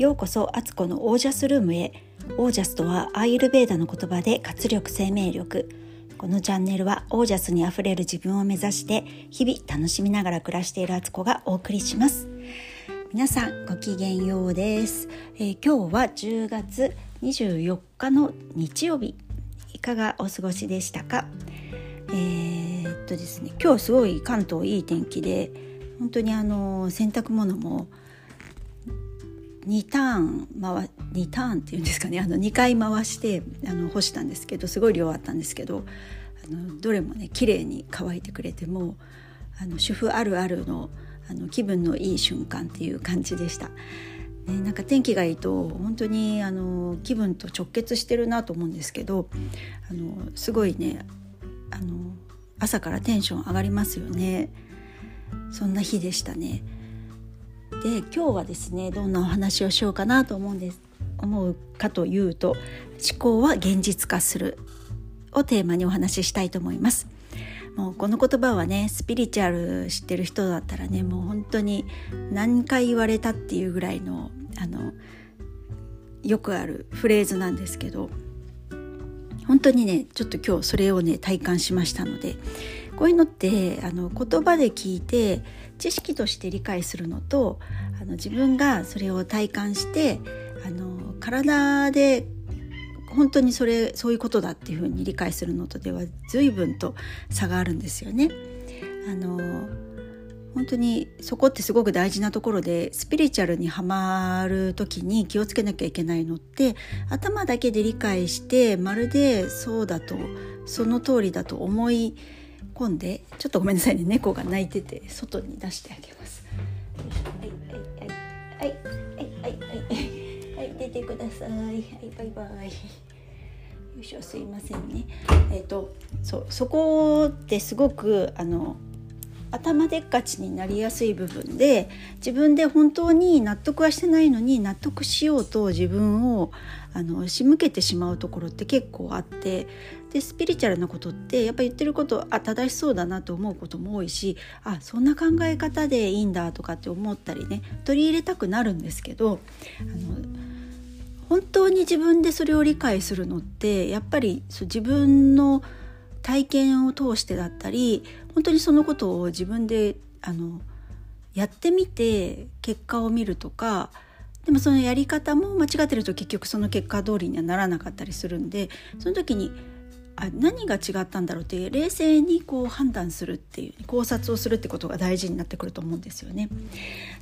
ようこそアツコのオージャスルームへ。オージャスとはアーユルベーダの言葉で活力生命力。このチャンネルはオージャスにあふれる自分を目指して日々楽しみながら暮らしているアツコがお送りします。皆さんごきげんようです、えー、今日は10月24日の日曜日。いかがお過ごしでしたか？えー、っとですね今日すごい関東いい天気で本当にあの洗濯物も2ターン回2ターンっていうんですかねあの2回回してあの干したんですけどすごい量あったんですけどあのどれもね綺麗に乾いてくれてもあの主婦あるあるのあの気分のいい瞬間っていう感じでした。ね、なんか天気がいいと本当にあの気分と直結してるなと思うんですけどあのすごいねあの朝からテンション上がりますよねそんな日でしたね。で今日はですねどんなお話をしようかなと思うんです思うかというと思考は現実化するをテーマにお話ししたいと思います。もうこの言葉はねスピリチュアル知ってる人だったらねもう本当に何回言われたっていうぐらいのあのよくあるフレーズなんですけど本当にねちょっと今日それをね体感しましたのでこういうのってあの言葉で聞いて知識として理解するのとあの自分がそれを体感してあの体で本当にそれそういうことだっていうふうに理解するのとでは随分と差があるんですよね。あの本当にそこってすごく大事なところでスピリチュアルにはまる時に気をつけなきゃいけないのって頭だけで理解してまるでそうだとその通りだと思い喜んでちょっとごめんなさいね猫が泣いてて外に出してあげます。はいはいはいはいはいはいはい出てくださいはいバイバイ。よいしょすいませんね。えっ、ー、とそうそこってすごくあの頭でっかちになりやすい部分で自分で本当に納得はしてないのに納得しようと自分をあの仕向けてしまうところって結構あってでスピリチュアルなことってやっぱ言ってることあ正しそうだなと思うことも多いしあそんな考え方でいいんだとかって思ったりね取り入れたくなるんですけどあの本当に自分でそれを理解するのってやっぱりそ自分の体験を通してだったり本当にそのことを自分であのやってみて結果を見るとかでもそのやり方も間違ってると結局その結果通りにはならなかったりするんでその時にあ何が違ったんだろうって冷静にこう判断するっていう考察をするってことが大事になってくると思うんですよね。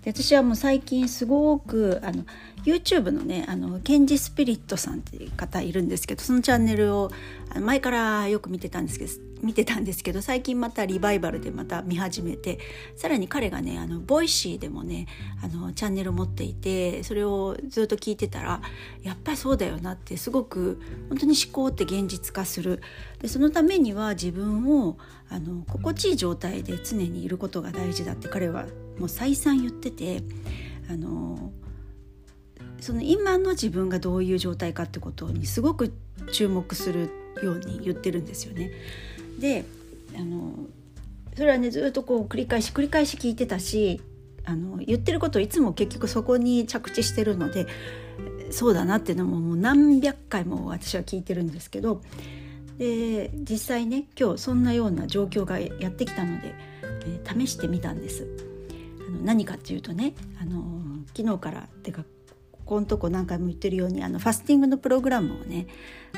で私はもう最近すごくあの YouTube のねあのケンジスピリットさんっていう方いるんですけどそのチャンネルを前からよく見てたんですけど見てたんですけど最近またリバイバルでまた見始めてさらに彼がねあの Voicy でもねあのチャンネルを持っていてそれをずっと聞いてたらやっぱりそうだよなってすごく本当に思考って現実化する。でそのためには自分をあの心地いい状態で常にいることが大事だって彼はもう再三言っててあのその今の自分がどういう状態かってことにすごく注目するように言ってるんですよね。であのそれはねずっとこう繰り返し繰り返し聞いてたしあの言ってることいつも結局そこに着地してるのでそうだなっていうのももう何百回も私は聞いてるんですけどで実際ね今日そんなような状況がやってきたので、えー、試してみたんです。あの何かっていうとねあの昨日からてかここのとこ何回も言ってるようにあのファスティングのプログラムをね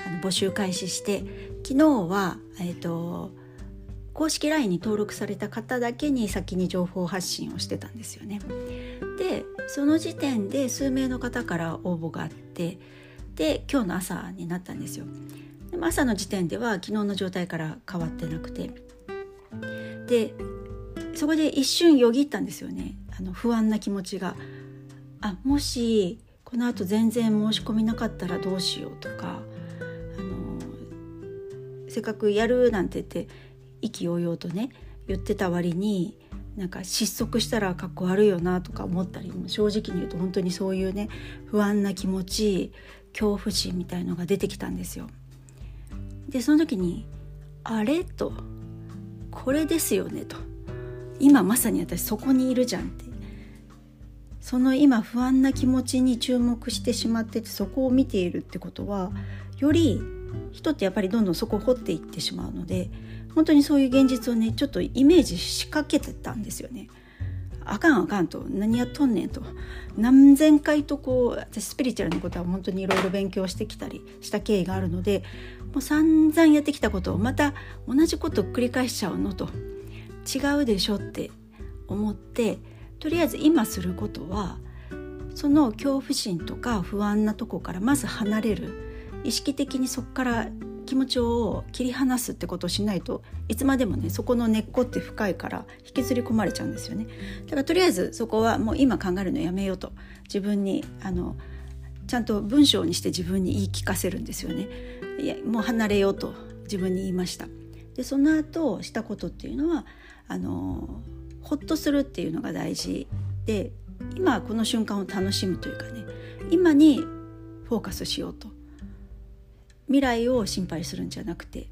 あの募集開始して昨日は、えーと、公式 LINE に登録された方だけに先に情報発信をしてたんですよね。でその時点で数名の方から応募があってで今日の朝になったんですよ。でも朝の時点では昨日の状態から変わってなくてでそこで一瞬よぎったんですよねあの不安な気持ちが。あもしこのあと全然申し込みなかったらどうしようとかあのせっかくやるなんて言って意気揚々とね言ってた割になんか失速したらかっこ悪いよなとか思ったり正直に言うと本当にそういうね不安な気持ち恐怖心みたいのが出てきたんですよ。でその時に「あれ?」と「これですよね」と「今まさに私そこにいるじゃん」ってその今不安な気持ちに注目してしまっててそこを見ているってことはより人ってやっぱりどんどんそこを掘っていってしまうので本当にそういう現実をねちょっとイメージしかけてたんですよね。あかんあかんと何やっとんねんと何千回とこう私スピリチュアルなことは本当にいろいろ勉強してきたりした経緯があるのでもう散々やってきたことをまた同じことを繰り返しちゃうのと違うでしょって思ってとりあえず今することはその恐怖心とか不安なとこからまず離れる。意識的にそこから気持ちを切り離すってことをしないといつまでもねそこの根っこって深いから引きずり込まれちゃうんですよね。だからとりあえずそこはもう今考えるのやめようと。自分にあのちゃんと文章にして自分に言い聞かせるんですよね。いやもう離れようと自分に言いました。でその後したことっていうのはあのほっとするっていうのが大事で今この瞬間を楽しむというかね今にフォーカスしようと。未来を心配するんじゃなくて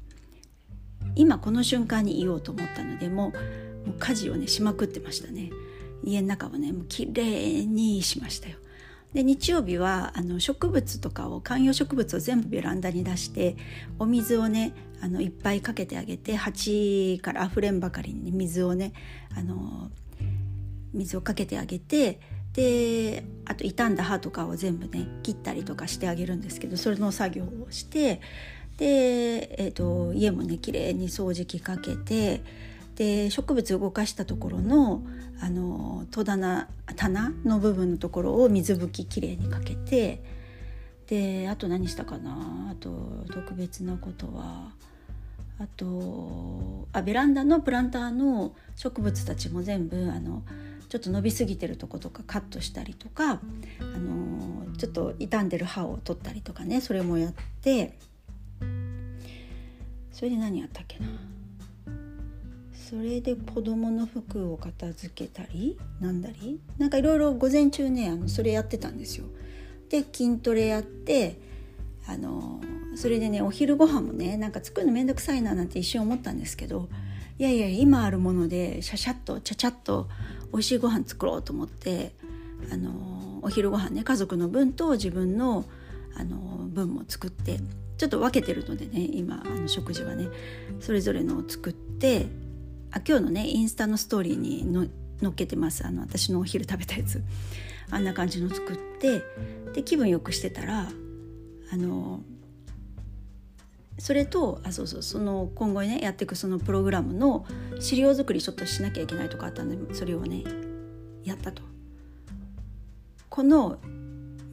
今この瞬間にいようと思ったのでもうもう家事をねしまくってましたね。家の中はねもう綺麗にしましたよ。で日曜日はあの植物とかを観葉植物を全部ベランダに出してお水をねあのいっぱいかけてあげて鉢からあふれんばかりに水をねあの水をかけてあげてであと傷んだ葉とかを全部ね切ったりとかしてあげるんですけどそれの作業をしてで、えーと、家もね綺麗に掃除機かけてで植物動かしたところのあの戸棚棚の部分のところを水拭ききれいにかけてであと何したかな？あと特別なことはあとあベランダのプランターの植物たちも全部あのちょっと伸びすぎてるとことかカットしたりとか、あのちょっと傷んでる歯を取ったりとかねそれもやって。それで何やったっけな？それで子供の服を片付けたりなんだり？なんかいろいろ午前中ねあのそれやってたんですよ。で筋トレやってあのそれでねお昼ご飯もねなんか作るの面倒くさいななんて一瞬思ったんですけどいやいや今あるものでシャシャッとチャチャッと美味しいご飯作ろうと思ってあのお昼ご飯ね家族の分と自分のあの分も作ってちょっと分けてるのでね今あの食事はねそれぞれのを作ってあ今日のねインスタのストーリーにの載っけてます。あの私のお昼食べたやつ。あんな感じの作ってで気分よくしてたらあのそれとあそうそうその今後ねやっていくそのプログラムの資料作りちょっとしなきゃいけないとかあったんでそれをねやったと。この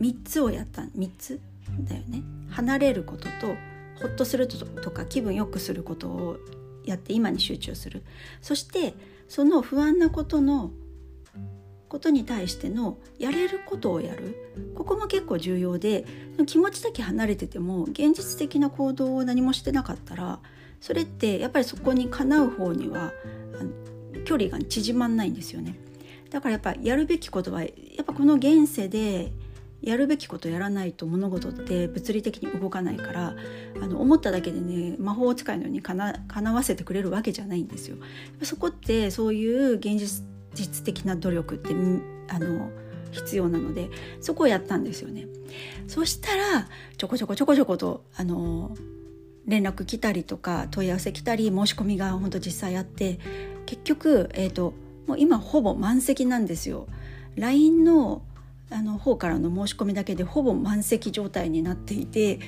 3つをやった3つだよね。離れることとほっとするとか気分よくすることをやって今に集中する。そしてその不安なことのことに対してのやれることをやる。ここも結構重要で気持ちだけ離れてても現実的な行動を何もしてなかったらそれってやっぱりそこにかなう方には距離が縮まんないんですよね。だからやっぱやるべきことはやっぱこの現世でやるべきことやらないと物事って物理的に動かないからあの思っただけでね魔法使いのようにかな叶わせてくれるわけじゃないんですよ。そこってそういう現実実的な努力ってあの必要なのでそこをやったんですよね。そしたらちょこちょこちょこちょことあの連絡来たりとか問い合わせ来たり申し込みが本当実際あって結局、えーともう今ほぼ満席なんですよ。LINE のあの方からの申し込みだけでほぼ満席状態になっていて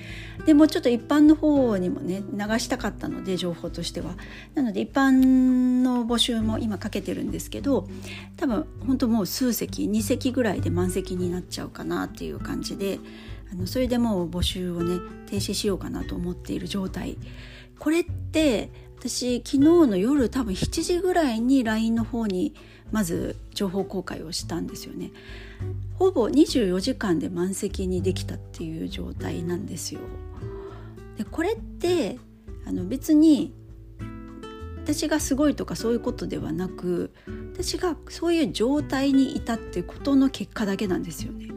でもちょっと一般の方にもね流したかったので情報としては。なので一般の募集も今かけてるんですけど多分本当もう数席2席ぐらいで満席になっちゃうかなっていう感じであのそれでもう募集をね停止しようかなと思っている状態。これって私昨日の夜多分7時ぐらいに LINE の方にまず情報公開をしたんですよね。ほぼ24時間で満席にできたっていう状態なんですよ。でこれってあの別に私がすごいとかそういうことではなく私がそういう状態にいたってことの結果だけなんですよね。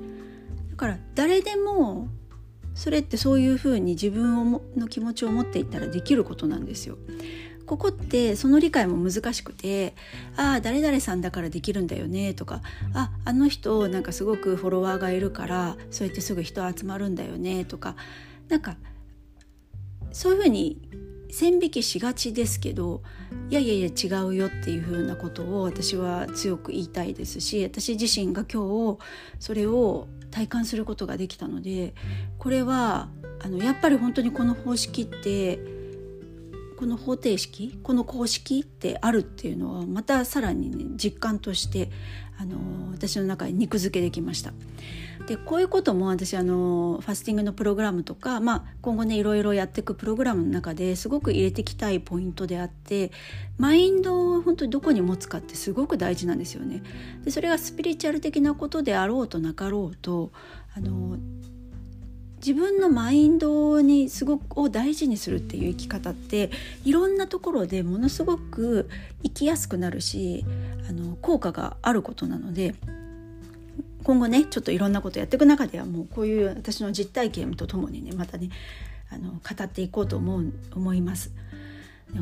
だから誰でもそれってそういうふうに自分をの気持ちを持っていたらできることなんですよ。ここってその理解も難しくて「ああ誰々さんだからできるんだよね」とか「ああの人なんかすごくフォロワーがいるからそうやってすぐ人集まるんだよね」とかなんかそういうふうに線引きしがちですけどいやいやいや違うよっていうふうなことを私は強く言いたいですし私自身が今日それを体感することができたのでこれはあのやっぱり本当にこの方式ってこの方程式この公式ってあるっていうのはまたさらにね実感としてあの私の中に肉付けできました。でこういうことも私あのファスティングのプログラムとか、まあ、今後ねいろいろやっていくプログラムの中ですごく入れていきたいポイントであってマインドを本当にどこに持つかってすごく大事なんですよね。でそれがスピリチュアル的なことであろうとなかろうとあの自分のマインドにすごくを大事にするっていう生き方っていろんなところでものすごく生きやすくなるしあの効果があることなので今後ねちょっといろんなことやっていく中ではもうこういう私の実体験とともにねまたねあの語っていこうと思う思います。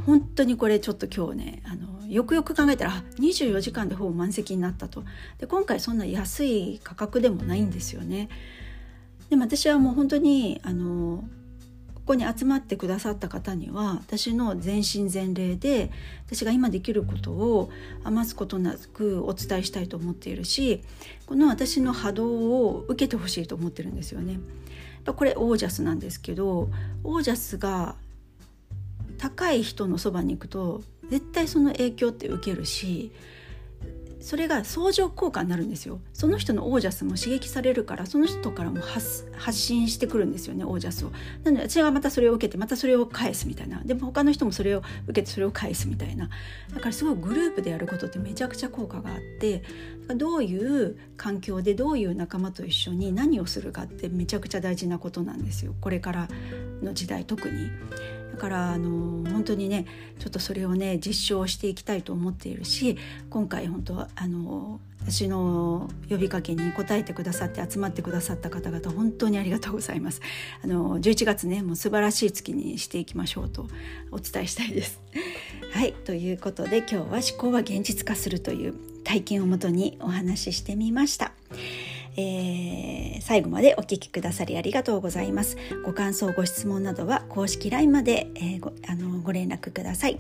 本当にこれちょっと今日ねあのよくよく考えたら24時間でほぼ満席になったとで今回そんな安い価格でもないんですよね。でも私はもう本当にあのここに集まってくださった方には私の全身全霊で私が今できることを余すことなくお伝えしたいと思っているしこの私の波動を受けてほしいと思ってるんですよね。これオージャスなんですけどオージャスが高い人のそばに行くと絶対その影響って受けるしそれが相乗効果になるんですよ。その人のオージャスも刺激されるからその人からも発信してくるんですよねオージャスを。なので私がまたそれを受けてまたそれを返すみたいな。でも他の人もそれを受けてそれを返すみたいな。だからすごいグループでやることってめちゃくちゃ効果があってどういう環境でどういう仲間と一緒に何をするかってめちゃくちゃ大事なことなんですよ。これからの時代特に。だからあの本当にねちょっとそれをね実証していきたいと思っているし今回本当あの私の呼びかけに応えてくださって集まってくださった方々本当にありがとうございます。あの11月ねもう素晴らしい月にしていきましょうとお伝えしたいです。はいということで今日は思考は現実化するという体験をもとにお話ししてみました。えー、最後までお聞きくださりありがとうございます。ご感想、ご質問などは公式 LINE まで、えー、ごあのご連絡ください。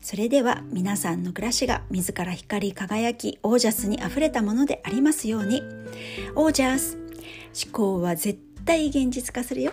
それでは皆さんの暮らしが自ら光り輝き、オージャスに溢れたものでありますように。オージャス思考は絶対現実化するよ。